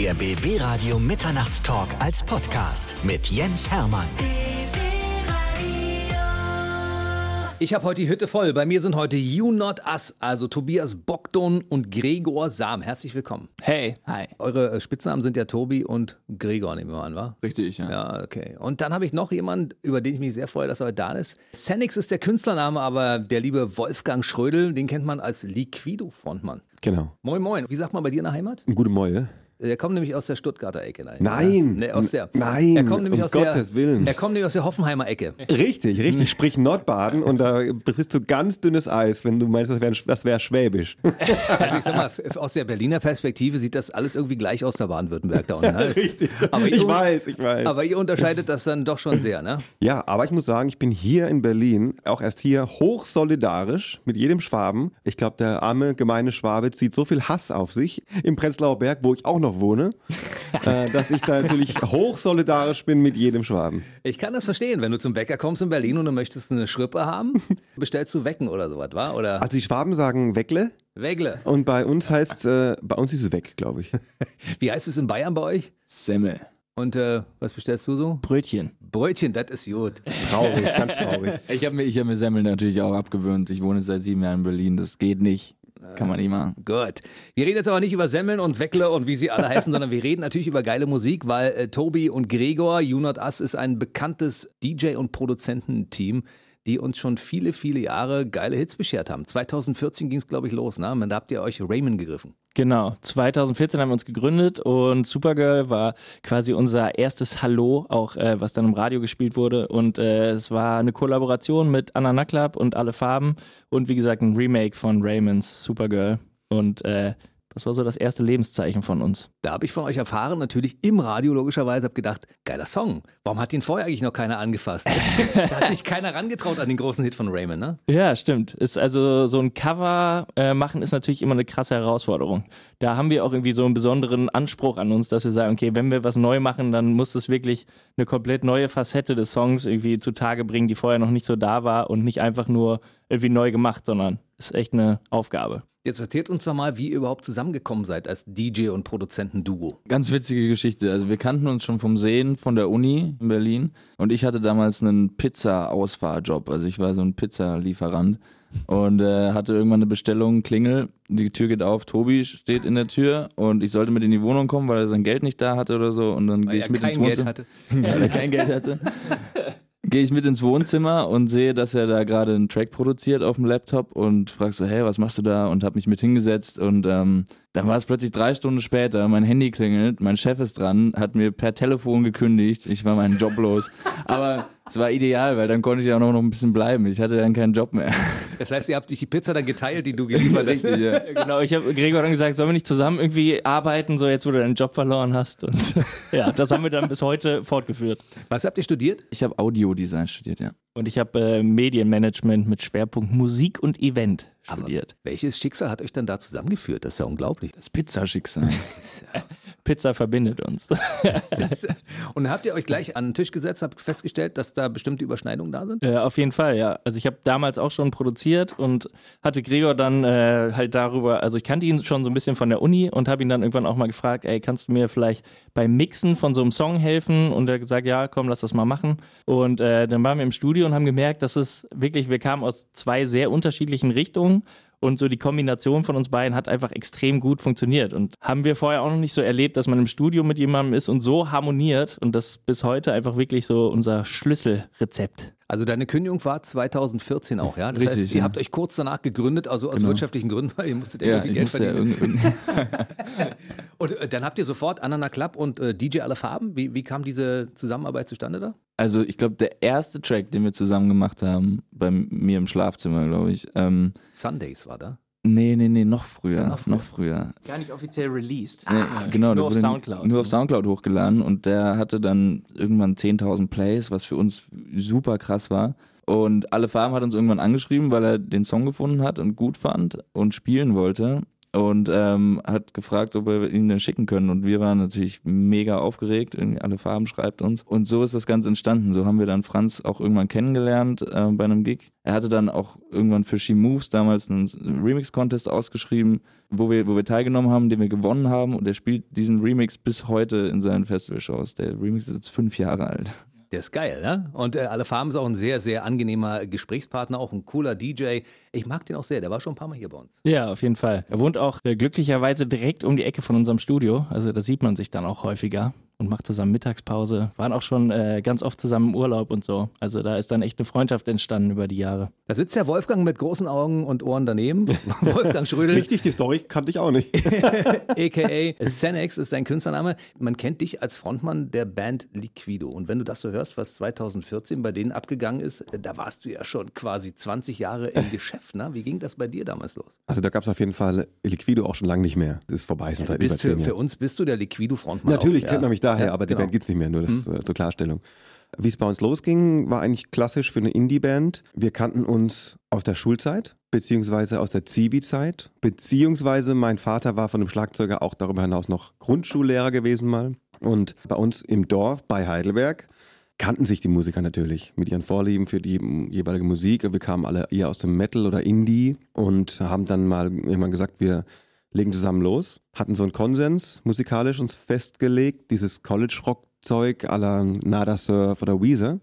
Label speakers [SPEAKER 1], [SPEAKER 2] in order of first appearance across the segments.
[SPEAKER 1] Der BB Radio Mitternachtstalk als Podcast mit Jens Hermann.
[SPEAKER 2] Ich habe heute die Hütte voll. Bei mir sind heute You Not Us, also Tobias Bogdon und Gregor Sam. Herzlich willkommen.
[SPEAKER 3] Hey. Hi.
[SPEAKER 2] Eure äh, Spitznamen sind ja Tobi und Gregor, nehmen wir mal an, wa?
[SPEAKER 3] Richtig, ja.
[SPEAKER 2] Ja, okay. Und dann habe ich noch jemanden, über den ich mich sehr freue, dass er heute da ist. Senix ist der Künstlername, aber der liebe Wolfgang Schrödel, den kennt man als Liquido-Frontmann.
[SPEAKER 4] Genau.
[SPEAKER 2] Moin, moin. Wie sagt man bei dir in der Heimat?
[SPEAKER 4] Gute Moje.
[SPEAKER 2] Der kommt nämlich aus der Stuttgarter Ecke. Nein.
[SPEAKER 4] Nein.
[SPEAKER 2] Nee, aus der,
[SPEAKER 4] Nein,
[SPEAKER 2] Er kommt nämlich
[SPEAKER 4] um
[SPEAKER 2] aus der,
[SPEAKER 4] Gottes Willen.
[SPEAKER 2] Er kommt nämlich aus der Hoffenheimer Ecke.
[SPEAKER 4] Richtig, richtig. Sprich Nordbaden und da triffst du ganz dünnes Eis, wenn du meinst, das wäre das wär Schwäbisch.
[SPEAKER 2] Also ich sag mal, aus der Berliner Perspektive sieht das alles irgendwie gleich aus der Baden-Württemberg da unten. Ne?
[SPEAKER 4] Richtig.
[SPEAKER 2] Aber
[SPEAKER 4] ich weiß, ich weiß.
[SPEAKER 2] Aber ihr unterscheidet das dann doch schon sehr, ne?
[SPEAKER 4] ja, aber ich muss sagen, ich bin hier in Berlin, auch erst hier, hochsolidarisch mit jedem Schwaben. Ich glaube, der arme, gemeine Schwabe zieht so viel Hass auf sich im Prenzlauer Berg, wo ich auch noch wohne, äh, dass ich da natürlich hochsolidarisch bin mit jedem Schwaben.
[SPEAKER 2] Ich kann das verstehen, wenn du zum Bäcker kommst in Berlin und du möchtest eine Schrippe haben, bestellst du Wecken oder sowas, wa? Oder
[SPEAKER 4] Also die Schwaben sagen Weckle
[SPEAKER 2] Wegle.
[SPEAKER 4] und bei uns heißt äh, bei uns ist es weg, glaube ich.
[SPEAKER 2] Wie heißt es in Bayern bei euch?
[SPEAKER 3] Semmel.
[SPEAKER 2] Und äh, was bestellst du so?
[SPEAKER 3] Brötchen.
[SPEAKER 2] Brötchen, das ist gut.
[SPEAKER 4] Traurig, ganz traurig.
[SPEAKER 3] Ich habe mir, ich hab mir Semmel natürlich auch abgewöhnt. Ich wohne seit sieben Jahren in Berlin. Das geht nicht. Kann man nicht machen.
[SPEAKER 2] Gut. Wir reden jetzt aber nicht über Semmeln und Weckle und wie sie alle heißen, sondern wir reden natürlich über geile Musik, weil äh, Tobi und Gregor, You Not Us, ist ein bekanntes DJ- und Produzententeam, die uns schon viele, viele Jahre geile Hits beschert haben. 2014 ging es, glaube ich, los, ne? Und Da habt ihr euch Raymond gegriffen.
[SPEAKER 5] Genau, 2014 haben wir uns gegründet und Supergirl war quasi unser erstes Hallo, auch äh, was dann im Radio gespielt wurde. Und äh, es war eine Kollaboration mit Anna Naklab und Alle Farben und wie gesagt ein Remake von Raymonds Supergirl. Und äh, das war so das erste Lebenszeichen von uns.
[SPEAKER 2] Da habe ich von euch erfahren, natürlich im Radio logischerweise, habe gedacht, geiler Song. Warum hat den vorher eigentlich noch keiner angefasst? da hat sich keiner rangetraut an den großen Hit von Raymond, ne?
[SPEAKER 5] Ja, stimmt. Ist also so ein Cover äh, machen ist natürlich immer eine krasse Herausforderung. Da haben wir auch irgendwie so einen besonderen Anspruch an uns, dass wir sagen, okay, wenn wir was neu machen, dann muss es wirklich eine komplett neue Facette des Songs irgendwie zutage bringen, die vorher noch nicht so da war und nicht einfach nur irgendwie neu gemacht, sondern ist echt eine Aufgabe.
[SPEAKER 2] Jetzt erzählt uns doch mal, wie ihr überhaupt zusammengekommen seid als DJ und Produzentenduo.
[SPEAKER 3] Ganz witzige Geschichte. Also wir kannten uns schon vom Sehen von der Uni in Berlin. Und ich hatte damals einen Pizza-Ausfahrjob. Also ich war so ein Pizzalieferant. Und äh, hatte irgendwann eine Bestellung, Klingel, die Tür geht auf, Tobi steht in der Tür und ich sollte mit in die Wohnung kommen, weil er sein Geld nicht da hatte oder so. Und dann gehe ich mit ins
[SPEAKER 2] kein Geld
[SPEAKER 3] Wohnzimmer.
[SPEAKER 2] hatte.
[SPEAKER 3] weil er kein Geld hatte. Gehe ich mit ins Wohnzimmer und sehe, dass er da gerade einen Track produziert auf dem Laptop und frag so, hey, was machst du da? Und hab mich mit hingesetzt und ähm, dann war es plötzlich drei Stunden später, mein Handy klingelt, mein Chef ist dran, hat mir per Telefon gekündigt, ich war meinen Job los. Aber es war ideal, weil dann konnte ich ja auch noch ein bisschen bleiben. Ich hatte dann keinen Job mehr.
[SPEAKER 2] Das heißt, ihr habt euch die Pizza dann geteilt, die du geliefert hast.
[SPEAKER 3] Richtig, ja.
[SPEAKER 5] Genau, ich habe Gregor dann gesagt, sollen wir nicht zusammen irgendwie arbeiten, so jetzt, wo du deinen Job verloren hast. Und ja, das haben wir dann bis heute fortgeführt.
[SPEAKER 2] Was habt ihr studiert?
[SPEAKER 3] Ich habe Audiodesign studiert, ja.
[SPEAKER 5] Und ich habe äh, Medienmanagement mit Schwerpunkt Musik und Event studiert.
[SPEAKER 2] Welches Schicksal hat euch dann da zusammengeführt? Das ist ja unglaublich.
[SPEAKER 3] Das Pizzaschicksal.
[SPEAKER 5] Pizza verbindet uns.
[SPEAKER 2] Und habt ihr euch gleich an den Tisch gesetzt, habt festgestellt, dass da bestimmte Überschneidungen da sind?
[SPEAKER 5] Äh, auf jeden Fall, ja. Also ich habe damals auch schon produziert und hatte Gregor dann äh, halt darüber, also ich kannte ihn schon so ein bisschen von der Uni und habe ihn dann irgendwann auch mal gefragt, ey, kannst du mir vielleicht beim Mixen von so einem Song helfen? Und er hat gesagt, ja, komm, lass das mal machen. Und äh, dann waren wir im Studio und haben gemerkt, dass es wirklich, wir kamen aus zwei sehr unterschiedlichen Richtungen. Und so die Kombination von uns beiden hat einfach extrem gut funktioniert. Und haben wir vorher auch noch nicht so erlebt, dass man im Studio mit jemandem ist und so harmoniert. Und das ist bis heute einfach wirklich so unser Schlüsselrezept.
[SPEAKER 2] Also deine Kündigung war 2014 auch, ja? Das
[SPEAKER 3] Richtig,
[SPEAKER 2] heißt, ihr
[SPEAKER 3] ja.
[SPEAKER 2] habt euch kurz danach gegründet, also aus
[SPEAKER 3] Genau.
[SPEAKER 2] wirtschaftlichen Gründen, weil ihr musstet
[SPEAKER 3] ja,
[SPEAKER 2] irgendwie
[SPEAKER 3] ich
[SPEAKER 2] Geld
[SPEAKER 3] musste ja
[SPEAKER 2] verdienen.
[SPEAKER 3] irgend,
[SPEAKER 2] und äh, dann habt ihr sofort Anana Club und äh, DJ Alle Farben. Wie, wie kam diese Zusammenarbeit zustande da?
[SPEAKER 3] Also ich glaube, der erste Track, den wir zusammen gemacht haben, bei mir im Schlafzimmer, glaube ich. Ähm,
[SPEAKER 2] Sundays war da.
[SPEAKER 3] nee, nee, nee, noch früher.
[SPEAKER 2] Noch früher.
[SPEAKER 3] Noch früher.
[SPEAKER 5] Gar nicht offiziell released.
[SPEAKER 3] Nee, genau,
[SPEAKER 5] nur auf Soundcloud.
[SPEAKER 3] Nur auf Soundcloud hochgeladen und der hatte dann irgendwann 10.000 Plays, was für uns super krass war. Und Alle Farben hat uns irgendwann angeschrieben, weil er den Song gefunden hat und gut fand und spielen wollte. Und ähm, hat gefragt, ob wir ihn denn schicken können. Und wir waren natürlich mega aufgeregt. Irgendwie alle Farben schreibt uns. Und so ist das Ganze entstanden. So haben wir dann Franz auch irgendwann kennengelernt äh, bei einem Gig. Er hatte dann auch irgendwann für She Moves damals einen Remix-Contest ausgeschrieben, wo wir, wo wir teilgenommen haben, den wir gewonnen haben. Und er spielt diesen Remix bis heute in seinen Festivalshows. Der Remix ist jetzt fünf Jahre alt.
[SPEAKER 2] Der ist geil, ne? Und äh, Alle Farben ist auch ein sehr, sehr angenehmer Gesprächspartner, auch ein cooler DJ. Ich mag den auch sehr, der war schon ein paar Mal hier bei uns.
[SPEAKER 5] Ja, auf jeden Fall. Er wohnt auch äh, glücklicherweise direkt um die Ecke von unserem Studio. Also da sieht man sich dann auch häufiger und macht zusammen Mittagspause. Waren auch schon äh, ganz oft zusammen im Urlaub und so. Also da ist dann echt eine Freundschaft entstanden über die Jahre.
[SPEAKER 2] Da sitzt der Wolfgang mit großen Augen und Ohren daneben. Wolfgang Schrödel.
[SPEAKER 4] Richtig, die Story kannte ich auch nicht.
[SPEAKER 2] AKA Senex ist dein Künstlername. Man kennt dich als Frontmann der Band Liquido. Und wenn du das so hörst, was 2014 bei denen abgegangen ist, da warst du ja schon quasi 20 Jahre im Geschäft. Ne? Wie ging das bei dir damals los?
[SPEAKER 4] Also da gab es auf jeden Fall Liquido auch schon lange nicht mehr. Das ist vorbei,
[SPEAKER 2] Ja,
[SPEAKER 4] seit
[SPEAKER 2] du
[SPEAKER 4] über
[SPEAKER 2] bist für, für uns bist du der Liquido-Frontmann.
[SPEAKER 4] Natürlich
[SPEAKER 2] auch,
[SPEAKER 4] kennt
[SPEAKER 2] ja.
[SPEAKER 4] man mich daher,
[SPEAKER 2] Ja,
[SPEAKER 4] aber die
[SPEAKER 2] genau.
[SPEAKER 4] Band gibt es nicht mehr, nur das äh, zur Klarstellung. Wie es bei uns losging, war eigentlich klassisch für eine Indie-Band. Wir kannten uns aus der Schulzeit, beziehungsweise aus der Zivi-Zeit, beziehungsweise mein Vater war von einem Schlagzeuger auch darüber hinaus noch Grundschullehrer gewesen mal. Und bei uns im Dorf bei Heidelberg kannten sich die Musiker natürlich mit ihren Vorlieben für die jeweilige Musik. Wir kamen alle eher aus dem Metal oder Indie und haben dann mal irgendwann gesagt, wir legen zusammen los, hatten so einen Konsens musikalisch uns festgelegt, dieses College-Rock-Zeug à la Nada Surf oder Weezer.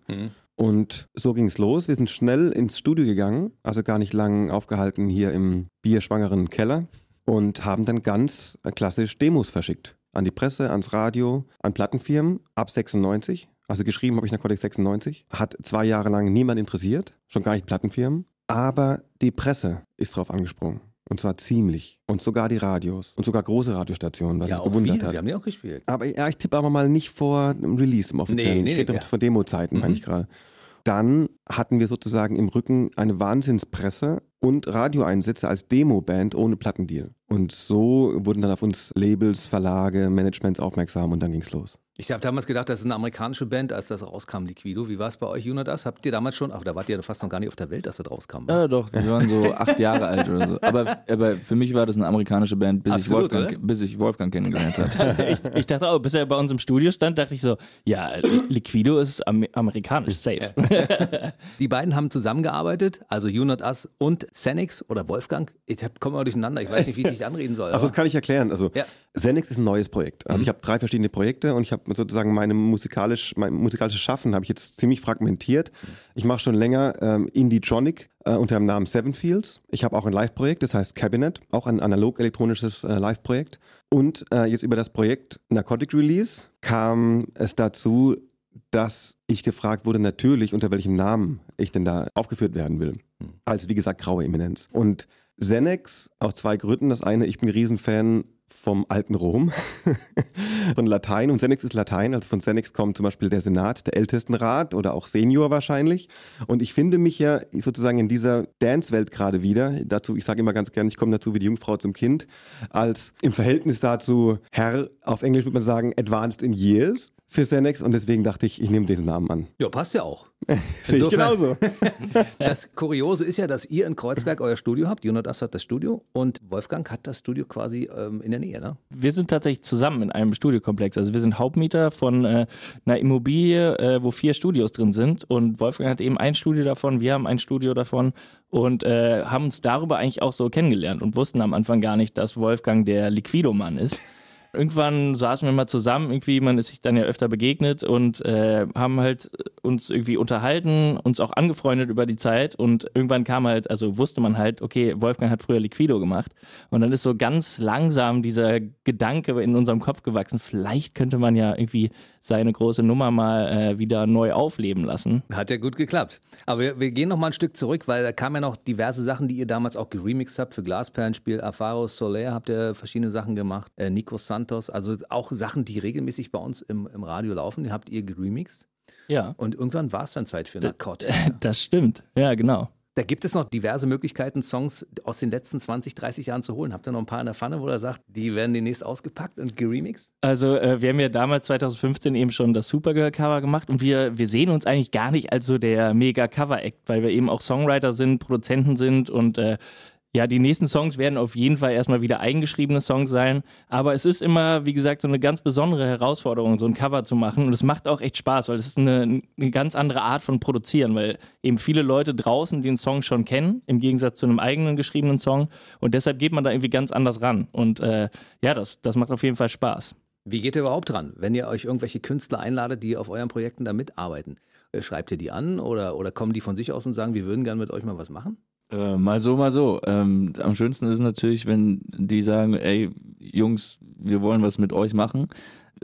[SPEAKER 4] Und so ging es los. Wir sind schnell ins Studio gegangen, also gar nicht lang aufgehalten hier im bierschwangeren Keller und haben dann ganz klassisch Demos verschickt. An die Presse, ans Radio, an Plattenfirmen ab 96. Also geschrieben habe ich Narcotics 96. Hat zwei Jahre lang niemand interessiert, schon gar nicht Plattenfirmen. Aber die Presse ist drauf angesprungen. Und zwar ziemlich. Und sogar die Radios. Und sogar große Radiostationen, was
[SPEAKER 2] Ja,
[SPEAKER 4] es
[SPEAKER 2] auch
[SPEAKER 4] gewundert
[SPEAKER 2] wir.
[SPEAKER 4] hat.
[SPEAKER 2] Wir haben die auch gespielt.
[SPEAKER 4] Aber ja, ich tippe aber mal nicht vor dem Release im offiziellen.
[SPEAKER 2] Nee, nee,
[SPEAKER 4] ich rede
[SPEAKER 2] nee,
[SPEAKER 4] von Demo-Zeiten,
[SPEAKER 2] Mhm.
[SPEAKER 4] meine ich gerade. Dann hatten wir sozusagen im Rücken eine Wahnsinnspresse und Radioeinsätze als Demo-Band ohne Plattendeal. Und so wurden dann auf uns Labels, Verlage, Managements aufmerksam und dann ging's los.
[SPEAKER 2] Ich habe damals gedacht, das ist eine amerikanische Band, als das rauskam, Liquido. Wie war es bei euch, Jonas? Habt ihr damals schon, ach, da wart ihr fast noch gar nicht auf der Welt, dass das rauskam. wa?
[SPEAKER 3] Ja, doch, wir waren so acht Jahre alt oder so. Aber, aber für mich war das eine amerikanische Band, bis, ich,
[SPEAKER 2] Absolut,
[SPEAKER 3] Wolfgang, bis ich Wolfgang kennengelernt habe.
[SPEAKER 5] ich, ich dachte auch, bis er bei uns im Studio stand, dachte ich so, ja, Liquido ist am amerikanisch, safe.
[SPEAKER 2] Die beiden haben zusammengearbeitet, also You Not Us und Xenix oder Wolfgang. Ich komme mal durcheinander, ich weiß nicht, wie ich dich anreden soll.
[SPEAKER 4] Also das kann ich erklären. Also
[SPEAKER 2] Ja.
[SPEAKER 4] Xenix ist ein neues Projekt. Also ich habe drei verschiedene Projekte und ich habe sozusagen meine musikalisch, mein musikalisches Schaffen habe ich jetzt ziemlich fragmentiert. Ich mache schon länger ähm, Indie-Tronic äh, unter dem Namen Seven Fields. Ich habe auch ein Live-Projekt, das heißt Cabinet, auch ein analog-elektronisches äh, Live-Projekt. Und äh, jetzt über das Projekt Narcotic Release kam es dazu, dass ich gefragt wurde, natürlich, unter welchem Namen ich denn da aufgeführt werden will. Als, wie gesagt, graue Eminenz. Und Xenex aus zwei Gründen. Das eine, ich bin Riesenfan vom alten Rom, von Latein. Und Xenex ist Latein. Also von Xenex kommt zum Beispiel der Senat, der Ältestenrat oder auch Senior wahrscheinlich. Und ich finde mich ja sozusagen in dieser Dance-Welt gerade wieder. Dazu, ich sage immer ganz gerne, ich komme dazu wie die Jungfrau zum Kind. Als im Verhältnis dazu Herr, auf Englisch würde man sagen, advanced in years für Xenex. Und deswegen dachte ich, ich nehme diesen Namen an.
[SPEAKER 2] ja, passt ja auch.
[SPEAKER 4] Sehe ich genauso.
[SPEAKER 2] Das Kuriose ist ja, dass ihr in Kreuzberg euer Studio habt. Us hat das Studio und Wolfgang hat das Studio quasi ähm, in der Nähe, ne?
[SPEAKER 5] Wir sind tatsächlich zusammen in einem Studiokomplex. Also wir sind Hauptmieter von äh, einer Immobilie, äh, wo vier Studios drin sind. Und Wolfgang hat eben ein Studio davon, wir haben ein Studio davon und äh, haben uns darüber eigentlich auch so kennengelernt und wussten am Anfang gar nicht, dass Wolfgang der Liquido-Mann ist. Irgendwann saßen wir mal zusammen, irgendwie, man ist sich dann ja öfter begegnet und äh, haben halt uns irgendwie unterhalten, uns auch angefreundet über die Zeit und irgendwann kam halt, also wusste man halt, okay, Wolfgang hat früher Liquido gemacht und dann ist so ganz langsam dieser Gedanke in unserem Kopf gewachsen, vielleicht könnte man ja irgendwie seine große Nummer mal äh, wieder neu aufleben lassen.
[SPEAKER 2] Hat ja gut geklappt. Aber wir, wir gehen noch mal ein Stück zurück, weil da kamen ja noch diverse Sachen, die ihr damals auch geremixed habt. Für Glasperlenspiel, Afaro Soler habt ihr verschiedene Sachen gemacht. Äh, Nico Santos, also auch Sachen, die regelmäßig bei uns im, im Radio laufen, die habt ihr geremixed.
[SPEAKER 5] Ja,
[SPEAKER 2] Und irgendwann war es dann Zeit für Narcot.
[SPEAKER 5] das stimmt. Ja, genau.
[SPEAKER 2] Da gibt es noch diverse Möglichkeiten, Songs aus den letzten 20, 30 Jahren zu holen. Habt ihr noch ein paar in der Pfanne, wo ihr sagt, die werden demnächst ausgepackt und geremixed?
[SPEAKER 5] Also äh, wir haben ja damals 2015 eben schon das Supergirl-Cover gemacht und wir, wir sehen uns eigentlich gar nicht als so der Mega-Cover-Act, weil wir eben auch Songwriter sind, Produzenten sind und äh, Ja, die nächsten Songs werden auf jeden Fall erstmal wieder eingeschriebene Songs sein. Aber es ist immer, wie gesagt, so eine ganz besondere Herausforderung, so ein Cover zu machen. Und es macht auch echt Spaß, weil es ist eine, eine ganz andere Art von Produzieren, weil eben viele Leute draußen den Song schon kennen, im Gegensatz zu einem eigenen geschriebenen Song. Und deshalb geht man da irgendwie ganz anders ran. Und äh, ja, das, das macht auf jeden Fall Spaß.
[SPEAKER 2] Wie geht ihr überhaupt dran, wenn ihr euch irgendwelche Künstler einladet, die auf euren Projekten da mitarbeiten? Äh, Schreibt ihr die an oder, oder kommen die von sich aus und sagen, wir würden gerne mit euch mal was machen?
[SPEAKER 3] Äh, mal so, mal so. Ähm, am schönsten ist es natürlich, wenn die sagen, ey, Jungs, wir wollen was mit euch machen.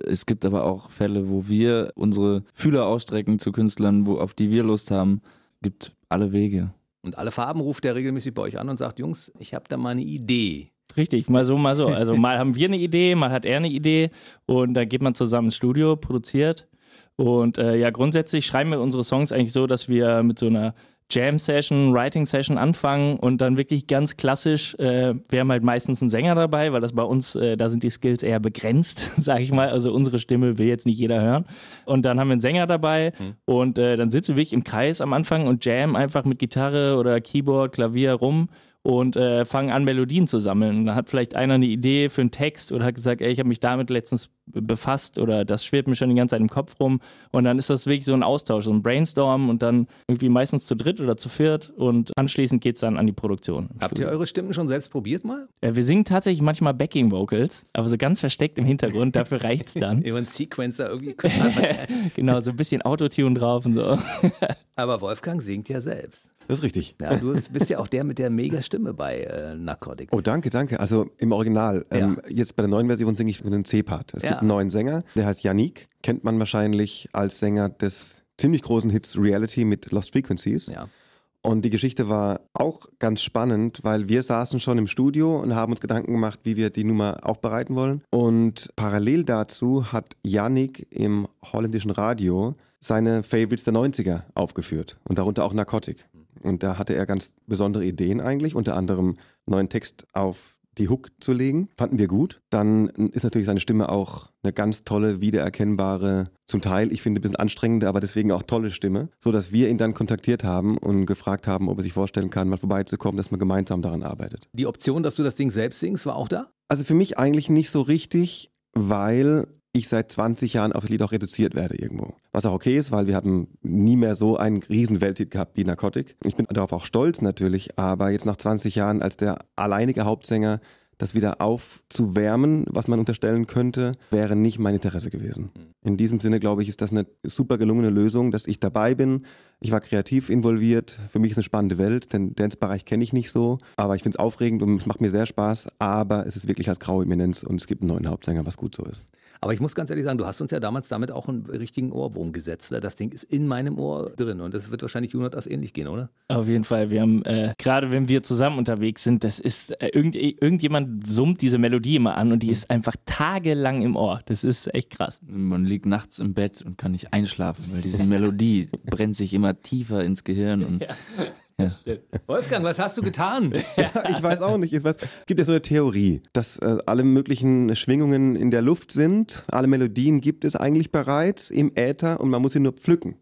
[SPEAKER 3] Es gibt aber auch Fälle, wo wir unsere Fühler ausstrecken zu Künstlern, wo, auf die wir Lust haben. Gibt alle Wege.
[SPEAKER 2] Und alle Farben ruft der regelmäßig bei euch an und sagt, Jungs, ich habe da mal eine Idee.
[SPEAKER 5] Richtig, mal so, mal so. Also mal haben wir eine Idee, mal hat er eine Idee und dann geht man zusammen ins Studio, produziert. Und äh, ja, grundsätzlich schreiben wir unsere Songs eigentlich so, dass wir mit so einer Jam-Session, Writing-Session anfangen und dann wirklich ganz klassisch, äh, wir haben halt meistens einen Sänger dabei, weil das bei uns, äh, da sind die Skills eher begrenzt, sage ich mal. Also unsere Stimme will jetzt nicht jeder hören. Und dann haben wir einen Sänger dabei
[SPEAKER 2] Mhm.
[SPEAKER 5] und äh, dann sitzen wir wirklich im Kreis am Anfang und jam einfach mit Gitarre oder Keyboard, Klavier rum und äh, fangen an, Melodien zu sammeln. Und dann hat vielleicht einer eine Idee für einen Text oder hat gesagt, ey, ich habe mich damit letztens be- befasst oder das schwirrt mir schon die ganze Zeit im Kopf rum. Und dann ist das wirklich so ein Austausch, so ein Brainstorm und dann irgendwie meistens zu dritt oder zu viert und anschließend geht's dann an die Produktion.
[SPEAKER 2] Habt ihr
[SPEAKER 5] Studio.
[SPEAKER 2] eure Stimmen schon selbst probiert mal?
[SPEAKER 5] Äh, wir singen tatsächlich manchmal Backing Vocals, aber so ganz versteckt im Hintergrund, dafür reicht's dann.
[SPEAKER 2] Über einen Sequencer irgendwie.
[SPEAKER 5] genau, so ein bisschen Autotune drauf und so.
[SPEAKER 2] Aber Wolfgang singt ja selbst.
[SPEAKER 4] Das ist richtig.
[SPEAKER 2] Ja, du bist ja auch der mit der mega Stimme bei äh, Narcotic.
[SPEAKER 4] Oh, danke, danke. Also im Original. Ähm, jetzt bei der neuen Version singe ich einen C-Part. Es
[SPEAKER 2] Ja.
[SPEAKER 4] gibt einen neuen Sänger, der heißt Yannick. Kennt man wahrscheinlich als Sänger des ziemlich großen Hits Reality mit Lost Frequencies.
[SPEAKER 2] Ja.
[SPEAKER 4] Und die Geschichte war auch ganz spannend, weil wir saßen schon im Studio und haben uns Gedanken gemacht, wie wir die Nummer aufbereiten wollen. Und parallel dazu hat Yannick im holländischen Radio seine Favorites der 90er aufgeführt und darunter auch Narcotic. Und da hatte er ganz besondere Ideen eigentlich, unter anderem neuen Text auf die Hook zu legen. Fanden wir gut. Dann ist natürlich seine Stimme auch eine ganz tolle, wiedererkennbare, zum Teil, ich finde, ein bisschen anstrengende, aber deswegen auch tolle Stimme, so dass wir ihn dann kontaktiert haben und gefragt haben, ob er sich vorstellen kann, mal vorbeizukommen, dass man gemeinsam daran arbeitet.
[SPEAKER 2] Die Option, dass du das Ding selbst singst, war auch da?
[SPEAKER 4] Also für mich eigentlich nicht so richtig, weil ich seit 20 Jahren auf das Lied auch reduziert werde irgendwo. Was auch okay ist, weil wir haben nie mehr so einen riesen Welthit gehabt wie Narcotic. Ich bin darauf auch stolz natürlich, aber jetzt nach 20 Jahren als der alleinige Hauptsänger das wieder aufzuwärmen, was man unterstellen könnte, wäre nicht mein Interesse gewesen. In diesem Sinne, glaube ich, ist das eine super gelungene Lösung, dass ich dabei bin. Ich war kreativ involviert. Für mich ist eine spannende Welt. Den Dance-Bereich kenne ich nicht so. Aber ich finde es aufregend und es macht mir sehr Spaß. Aber es ist wirklich als graue Eminenz und es gibt einen neuen Hauptsänger, was gut so ist.
[SPEAKER 2] Aber ich muss ganz ehrlich sagen, du hast uns ja damals damit auch einen richtigen Ohrwurm gesetzt. Ne? Das Ding ist in meinem Ohr drin und das wird wahrscheinlich Jonas ähnlich gehen, oder?
[SPEAKER 5] Auf jeden Fall. Wir haben, äh, gerade wenn wir zusammen unterwegs sind, das ist, äh, irgend, irgendjemand summt diese Melodie immer an und die ist einfach tagelang im Ohr. Das ist echt krass.
[SPEAKER 3] Man liegt nachts im Bett und kann nicht einschlafen, weil diese Melodie brennt sich immer tiefer ins Gehirn. Und, ja.
[SPEAKER 2] Wolfgang, was hast du getan?
[SPEAKER 4] Ich weiß auch nicht. Ich weiß, es gibt ja so eine Theorie, dass äh, alle möglichen Schwingungen in der Luft sind. Alle Melodien gibt es eigentlich bereits im Äther und man muss sie nur pflücken.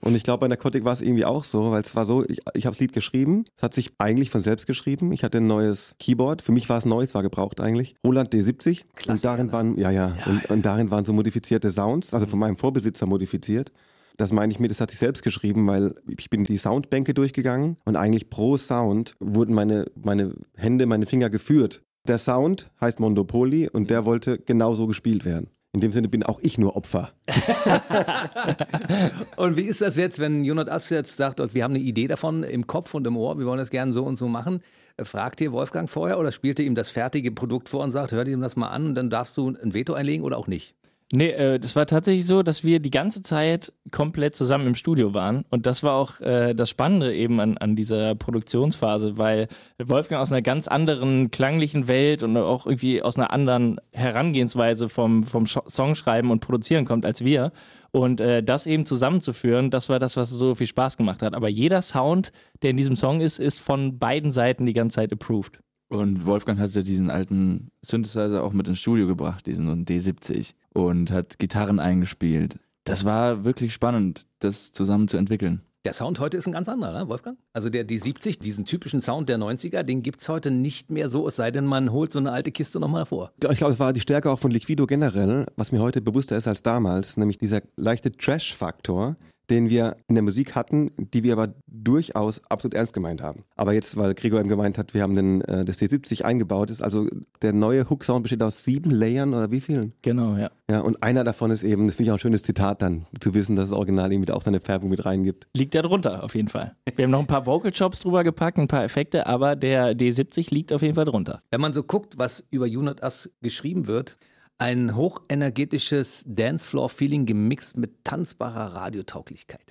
[SPEAKER 4] Und ich glaube, bei Narcotic war es irgendwie auch so, weil es war so, ich, ich habe das Lied geschrieben. Es hat sich eigentlich von selbst geschrieben. Ich hatte ein neues Keyboard. Für mich war es neu, es war gebraucht eigentlich. Roland D70. und darin waren, ja, ja, und, und darin waren so modifizierte Sounds, also von meinem Vorbesitzer modifiziert. Das meine ich mir, das hat sich selbst geschrieben, weil ich bin die Soundbänke durchgegangen und eigentlich pro Sound wurden meine, meine Hände, meine Finger geführt. Der Sound heißt Mondopoli und der wollte genauso gespielt werden. In dem Sinne bin auch ich nur Opfer.
[SPEAKER 2] Und wie ist das jetzt, wenn Jonas jetzt sagt, wir haben eine Idee davon im Kopf und im Ohr, wir wollen das gerne so und so machen? Fragt ihr Wolfgang vorher oder spielt ihr ihm das fertige Produkt vor und sagt, hör dir das mal an und dann darfst du ein Veto einlegen oder auch nicht?
[SPEAKER 5] Nee, äh, das war tatsächlich so, dass wir die ganze Zeit komplett zusammen im Studio waren. Und das war auch äh, das Spannende eben an, an dieser Produktionsphase, weil Wolfgang aus einer ganz anderen klanglichen Welt und auch irgendwie aus einer anderen Herangehensweise vom, vom Sch- Songschreiben und Produzieren kommt als wir. Und äh, das eben zusammenzuführen, das war das, was so viel Spaß gemacht hat. Aber jeder Sound, der in diesem Song ist, ist von beiden Seiten die ganze Zeit approved.
[SPEAKER 3] Und Wolfgang hat ja diesen alten Synthesizer auch mit ins Studio gebracht, diesen D70, und hat Gitarren eingespielt. Das war wirklich spannend, das zusammen zu entwickeln.
[SPEAKER 2] Der Sound heute ist ein ganz anderer, ne, Wolfgang? Also der D70, diesen typischen Sound der 90er, den gibt es heute nicht mehr so, es sei denn, man holt so eine alte Kiste nochmal vor.
[SPEAKER 4] Ich glaube, es war die Stärke auch von Liquido generell, was mir heute bewusster ist als damals, nämlich dieser leichte Trash-Faktor, den wir in der Musik hatten, die wir aber durchaus absolut ernst gemeint haben. Aber jetzt, weil Gregor eben gemeint hat, wir haben den, äh, das D70 eingebaut, ist also der neue Hook-Sound besteht aus sieben Layern oder wie vielen?
[SPEAKER 5] Genau, ja.
[SPEAKER 4] Ja, und einer davon ist eben, das finde ich auch ein schönes Zitat dann, zu wissen, dass das Original eben auch seine Färbung mit reingibt.
[SPEAKER 5] Liegt da drunter, auf jeden Fall. Wir haben noch ein paar Vocal Chops drüber gepackt, ein paar Effekte, aber der D70 liegt auf jeden Fall drunter.
[SPEAKER 2] Wenn man so guckt, was über Unit Us geschrieben wird, ein hochenergetisches Dancefloor-Feeling gemixt mit tanzbarer Radiotauglichkeit.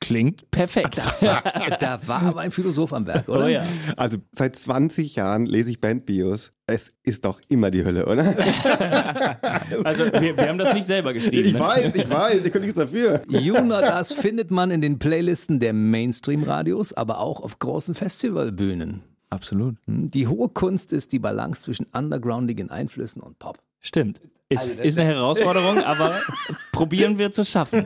[SPEAKER 5] Klingt perfekt.
[SPEAKER 2] Da war aber ein Philosoph am Werk, oder?
[SPEAKER 5] Oh ja.
[SPEAKER 4] Also seit 20 Jahren lese ich Bandbios. Es ist doch immer die Hölle, oder?
[SPEAKER 5] Also wir, wir haben das nicht selber geschrieben.
[SPEAKER 4] Ich
[SPEAKER 5] ne?
[SPEAKER 4] weiß, ich weiß, ich kann nichts dafür.
[SPEAKER 2] Us findet man in den Playlisten der Mainstream-Radios, aber auch auf großen Festivalbühnen.
[SPEAKER 3] Absolut.
[SPEAKER 2] Hm, Die hohe Kunst ist die Balance zwischen undergroundigen Einflüssen und Pop.
[SPEAKER 5] Stimmt. Ist,
[SPEAKER 2] Also
[SPEAKER 5] ist eine Herausforderung, aber probieren wir zu schaffen.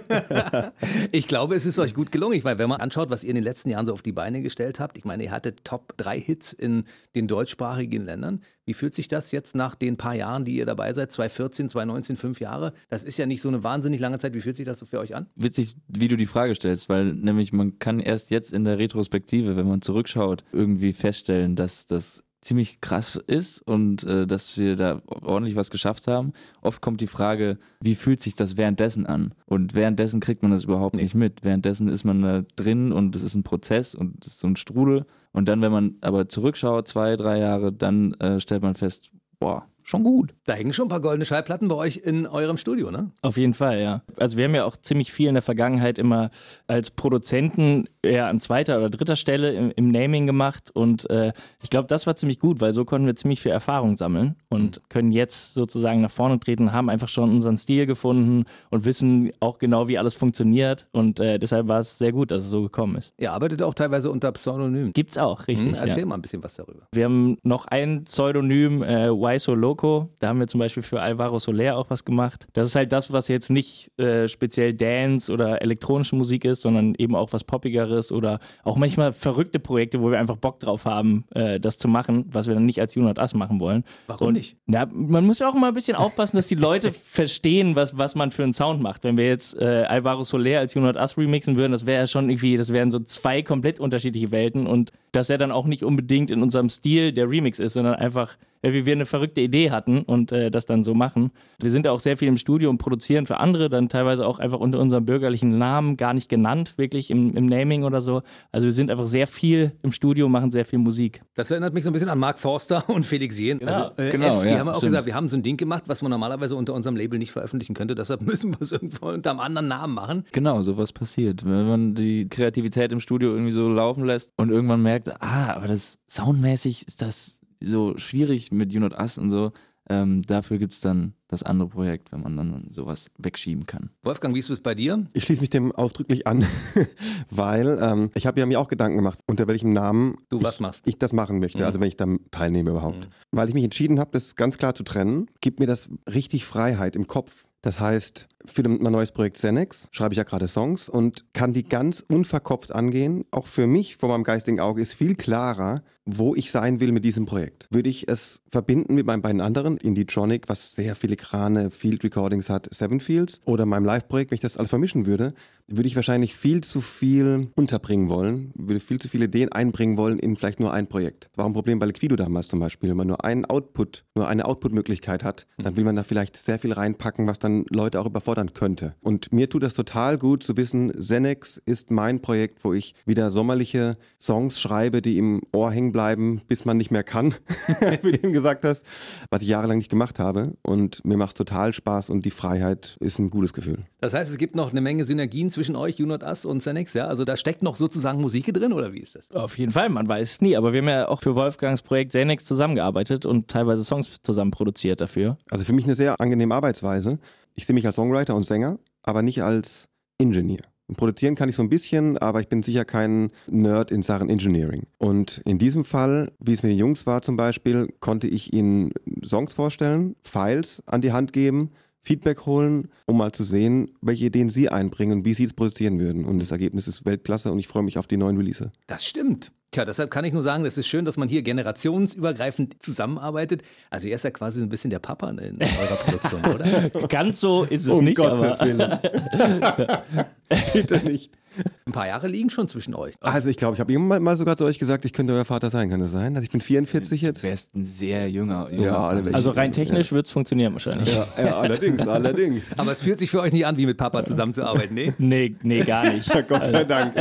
[SPEAKER 2] Ich glaube, es ist euch gut gelungen. Ich meine, wenn man anschaut, was ihr in den letzten Jahren so auf die Beine gestellt habt, ich meine, ihr hattet Top 3 Hits in den deutschsprachigen Ländern. Wie fühlt sich das jetzt nach den paar Jahren, die ihr dabei seid? 2014, 2019, fünf Jahre. Das ist ja nicht so eine wahnsinnig lange Zeit. Wie fühlt sich das so für euch an?
[SPEAKER 3] Witzig, wie du die Frage stellst, weil nämlich man kann erst jetzt in der Retrospektive, wenn man zurückschaut, irgendwie feststellen, dass das ziemlich krass ist und äh, dass wir da ordentlich was geschafft haben. Oft kommt die Frage, wie fühlt sich das währenddessen an? Und währenddessen kriegt man das überhaupt nicht mit. Währenddessen ist man da drin und es ist ein Prozess und es ist so ein Strudel. Und dann, wenn man aber zurückschaut, zwei, drei Jahre, dann äh, stellt man fest, boah, schon gut.
[SPEAKER 2] Da hängen schon ein paar goldene Schallplatten bei euch in eurem Studio, ne?
[SPEAKER 5] Auf jeden Fall, ja. Also wir haben ja auch ziemlich viel in der Vergangenheit immer als Produzenten eher an zweiter oder dritter Stelle im, im Naming gemacht und äh, ich glaube, das war ziemlich gut, weil so konnten wir ziemlich viel Erfahrung sammeln und können jetzt sozusagen nach vorne treten, haben einfach schon unseren Stil gefunden und wissen auch genau, wie alles funktioniert und äh, deshalb war es sehr gut, dass es so gekommen ist.
[SPEAKER 2] Ihr arbeitet auch teilweise unter Pseudonym.
[SPEAKER 5] Gibt's auch, richtig.
[SPEAKER 2] Hm, erzähl
[SPEAKER 5] ja.
[SPEAKER 2] mal ein bisschen was darüber.
[SPEAKER 5] Wir haben noch ein Pseudonym, äh, Why So Loco. Da haben wir zum Beispiel für Alvaro Soler auch was gemacht. Das ist halt das, was jetzt nicht äh, speziell Dance oder elektronische Musik ist, sondern eben auch was Poppigeres oder auch manchmal verrückte Projekte, wo wir einfach Bock drauf haben, äh, das zu machen, was wir dann nicht als Unit Us machen wollen.
[SPEAKER 2] Warum
[SPEAKER 5] Und,
[SPEAKER 2] nicht?
[SPEAKER 5] Na, man muss ja auch immer ein bisschen aufpassen, dass die Leute verstehen, was, was man für einen Sound macht. Wenn wir jetzt äh, Alvaro Soler als Unit Us remixen würden, das wäre ja schon irgendwie, das wären so zwei komplett unterschiedliche Welten und dass er dann auch nicht unbedingt in unserem Stil der Remix ist, sondern einfach, wie wir eine verrückte Idee hatten und äh, das dann so machen. Wir sind ja auch sehr viel im Studio und produzieren für andere, dann teilweise auch einfach unter unserem bürgerlichen Namen, gar nicht genannt, wirklich im, im Naming oder so. Also wir sind einfach sehr viel im Studio, machen sehr viel Musik.
[SPEAKER 2] Das erinnert mich so ein bisschen an Mark Forster und Felix Jähn. also, äh,
[SPEAKER 3] genau,
[SPEAKER 2] F, die
[SPEAKER 3] ja,
[SPEAKER 2] haben auch
[SPEAKER 3] stimmt.
[SPEAKER 2] gesagt, wir haben so ein Ding gemacht, was man normalerweise unter unserem Label nicht veröffentlichen könnte. Deshalb müssen wir es irgendwo unter einem anderen Namen machen.
[SPEAKER 3] Genau, sowas passiert. Wenn man die Kreativität im Studio irgendwie so laufen lässt und irgendwann merkt, ah, aber das soundmäßig ist das so schwierig mit You Not Us und so. Ähm, dafür gibt es dann das andere Projekt, wenn man dann sowas wegschieben kann.
[SPEAKER 2] Wolfgang, wie ist es bei dir?
[SPEAKER 4] Ich schließe mich dem ausdrücklich an, weil ähm, ich habe ja mir auch Gedanken gemacht, unter welchem Namen
[SPEAKER 2] Du
[SPEAKER 4] ich,
[SPEAKER 2] was machst.
[SPEAKER 4] ich das machen möchte, also wenn ich da teilnehme überhaupt. Weil ich mich entschieden habe, das ganz klar zu trennen, gibt mir das richtig Freiheit im Kopf. Das heißt, für mein neues Projekt Xenex schreibe ich ja gerade Songs und kann die ganz unverkopft angehen. Auch für mich, vor meinem geistigen Auge, ist viel klarer, wo ich sein will mit diesem Projekt. Würde ich es verbinden mit meinen beiden anderen, Indie-Tronic, was sehr filigrane Field Recordings hat, Seven Fields, oder meinem Live-Projekt, wenn ich das alles vermischen würde, würde ich wahrscheinlich viel zu viel unterbringen wollen, würde viel zu viele Ideen einbringen wollen in vielleicht nur ein Projekt. War ein Problem bei Liquido damals zum Beispiel. Wenn man nur einen Output, nur eine Output-Möglichkeit hat, dann will man da vielleicht sehr viel reinpacken, was dann Leute auch überfordern könnte. Und mir tut das total gut zu wissen, Xenex ist mein Projekt, wo ich wieder sommerliche Songs schreibe, die im Ohr hängen bleiben, bis man nicht mehr kann, wie du eben gesagt hast, was ich jahrelang nicht gemacht habe. Und mir macht es total Spaß und die Freiheit ist ein gutes Gefühl.
[SPEAKER 2] Das heißt, es gibt noch eine Menge Synergien zwischen euch, You Not Us und Xenex, ja? Also da steckt noch sozusagen Musik drin, oder wie ist das?
[SPEAKER 5] Auf jeden Fall, man weiß nie, aber wir haben ja auch für Wolfgangs Projekt Xenex zusammengearbeitet und teilweise Songs zusammen produziert dafür.
[SPEAKER 4] Also für mich eine sehr angenehme Arbeitsweise. Ich sehe mich als Songwriter und Sänger, aber nicht als Ingenieur. Und produzieren kann ich so ein bisschen, aber ich bin sicher kein Nerd in Sachen Engineering. Und in diesem Fall, wie es mit den Jungs war zum Beispiel, konnte ich ihnen Songs vorstellen, Files an die Hand geben, Feedback holen, um mal zu sehen, welche Ideen sie einbringen wie sie es produzieren würden. Und das Ergebnis ist Weltklasse und ich freue mich auf die neuen Release.
[SPEAKER 2] Das stimmt. Tja, deshalb kann ich nur sagen, es ist schön, dass man hier generationsübergreifend zusammenarbeitet. Also er ist ja quasi so ein bisschen der Papa in eurer Produktion, oder?
[SPEAKER 5] Ganz so ist es
[SPEAKER 4] um
[SPEAKER 5] nicht,
[SPEAKER 4] Gottes
[SPEAKER 5] aber
[SPEAKER 4] Willen. Bitte nicht.
[SPEAKER 2] Ein paar Jahre liegen schon zwischen euch.
[SPEAKER 4] Also ich glaube, ich habe irgendwann mal sogar zu euch gesagt, ich könnte euer Vater sein. Kann das sein? Also ich bin 44 jetzt.
[SPEAKER 3] Du wärst ein sehr junger. junger
[SPEAKER 4] Ja,
[SPEAKER 5] also rein technisch wird es funktionieren wahrscheinlich.
[SPEAKER 4] Ja, ja, allerdings, allerdings.
[SPEAKER 2] Aber es fühlt sich für euch nicht an, wie mit Papa zusammenzuarbeiten, nee?
[SPEAKER 5] Nee, nee, gar nicht.
[SPEAKER 4] Gott sei Dank.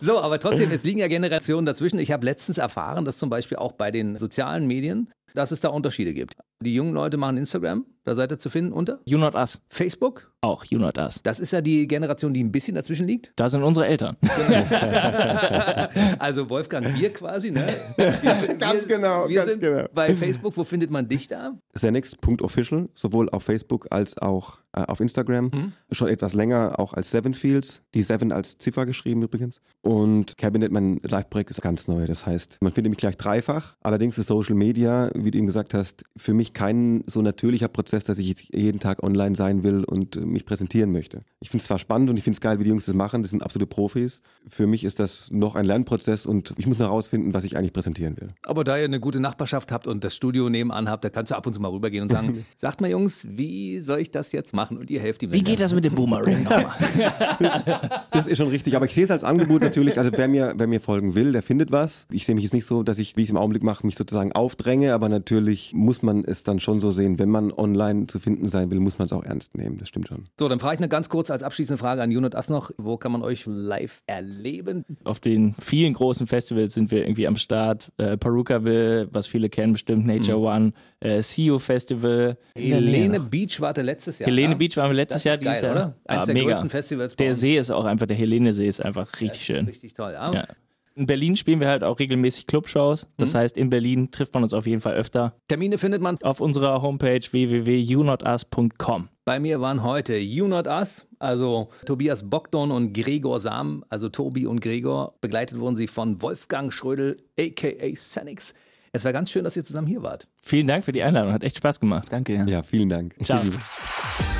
[SPEAKER 2] So, aber trotzdem, es liegen ja Generationen dazwischen. Ich habe letztens erfahren, dass zum Beispiel auch bei den sozialen Medien, dass es da Unterschiede gibt. Die jungen Leute machen Instagram, da seid ihr zu finden unter
[SPEAKER 5] You Not Us.
[SPEAKER 2] Facebook.
[SPEAKER 5] Auch You Not Us.
[SPEAKER 2] Das ist ja die Generation, die ein bisschen dazwischen liegt.
[SPEAKER 5] Da sind unsere Eltern.
[SPEAKER 2] Also Wolfgang, wir quasi, ne? Wir,
[SPEAKER 4] Ganz genau,
[SPEAKER 2] wir
[SPEAKER 4] ganz
[SPEAKER 2] sind
[SPEAKER 4] genau.
[SPEAKER 2] Bei Facebook, wo findet man dich da?
[SPEAKER 4] Xenix.official, sowohl auf Facebook als auch äh, auf Instagram. Schon etwas länger auch als Seven Fields. Die Seven als Ziffer geschrieben übrigens. Und Cabinet, mein Live-Projekt ist ganz neu. Das heißt, man findet mich gleich dreifach. Allerdings ist Social Media, wie du eben gesagt hast, für mich kein so natürlicher Prozess, dass ich jetzt jeden Tag online sein will und äh, mich präsentieren möchte. Ich finde es zwar spannend und ich finde es geil, wie die Jungs das machen. Das sind absolute Profis. Für mich ist das noch ein Lernprozess und ich muss noch herausfinden, was ich eigentlich präsentieren will.
[SPEAKER 2] Aber da ihr eine gute Nachbarschaft habt und das Studio nebenan habt, da kannst du ab und zu mal rübergehen und sagen, sagt mal Jungs, wie soll ich das jetzt machen? Und ihr helft ihm.
[SPEAKER 5] Wie geht das mit dem Boomerang nochmal?
[SPEAKER 4] Das ist schon richtig, aber ich sehe es als Angebot natürlich. Also wer mir, wer mir folgen will, der findet was. Ich sehe mich jetzt nicht so, dass ich, wie ich es im Augenblick mache, mich sozusagen aufdränge, aber natürlich muss man es dann schon so sehen, wenn man online zu finden sein will, muss man es auch ernst nehmen. Das stimmt schon.
[SPEAKER 2] So, dann frage ich eine ganz kurz als abschließende Frage an Junot Ass noch. Wo kann man euch live erleben?
[SPEAKER 5] Auf den vielen großen Festivals sind wir irgendwie am Start. Äh, Perukaville, was viele kennen bestimmt, Nature One, äh, CEO Festival.
[SPEAKER 2] Helene Beach warte letztes Jahr.
[SPEAKER 5] Helene
[SPEAKER 2] ja?
[SPEAKER 5] Beach waren wir letztes
[SPEAKER 2] Das
[SPEAKER 5] Jahr.
[SPEAKER 2] ist geil,
[SPEAKER 5] dieses Jahr.
[SPEAKER 2] oder? Eins der
[SPEAKER 5] mega.
[SPEAKER 2] größten Festivals
[SPEAKER 5] Der. See ist auch einfach, der Helene-See ist einfach richtig
[SPEAKER 2] Das
[SPEAKER 5] schön.
[SPEAKER 2] ist richtig toll.
[SPEAKER 5] Ja? In Berlin spielen wir halt auch regelmäßig Clubshows. Das heißt, in Berlin trifft man uns auf jeden Fall öfter.
[SPEAKER 2] Termine findet man.
[SPEAKER 5] Auf unserer Homepage www.younotus.com.
[SPEAKER 2] Bei mir waren heute You Not Us, also Tobias Bogdan und Gregor Sam, also Tobi und Gregor. Begleitet wurden sie von Wolfgang Schrödel, a.k.a. Senix. Es war ganz schön, dass ihr zusammen hier wart.
[SPEAKER 5] Vielen Dank für die Einladung, hat echt Spaß gemacht.
[SPEAKER 3] Danke, ja.
[SPEAKER 4] Ja, vielen Dank.
[SPEAKER 5] Ciao.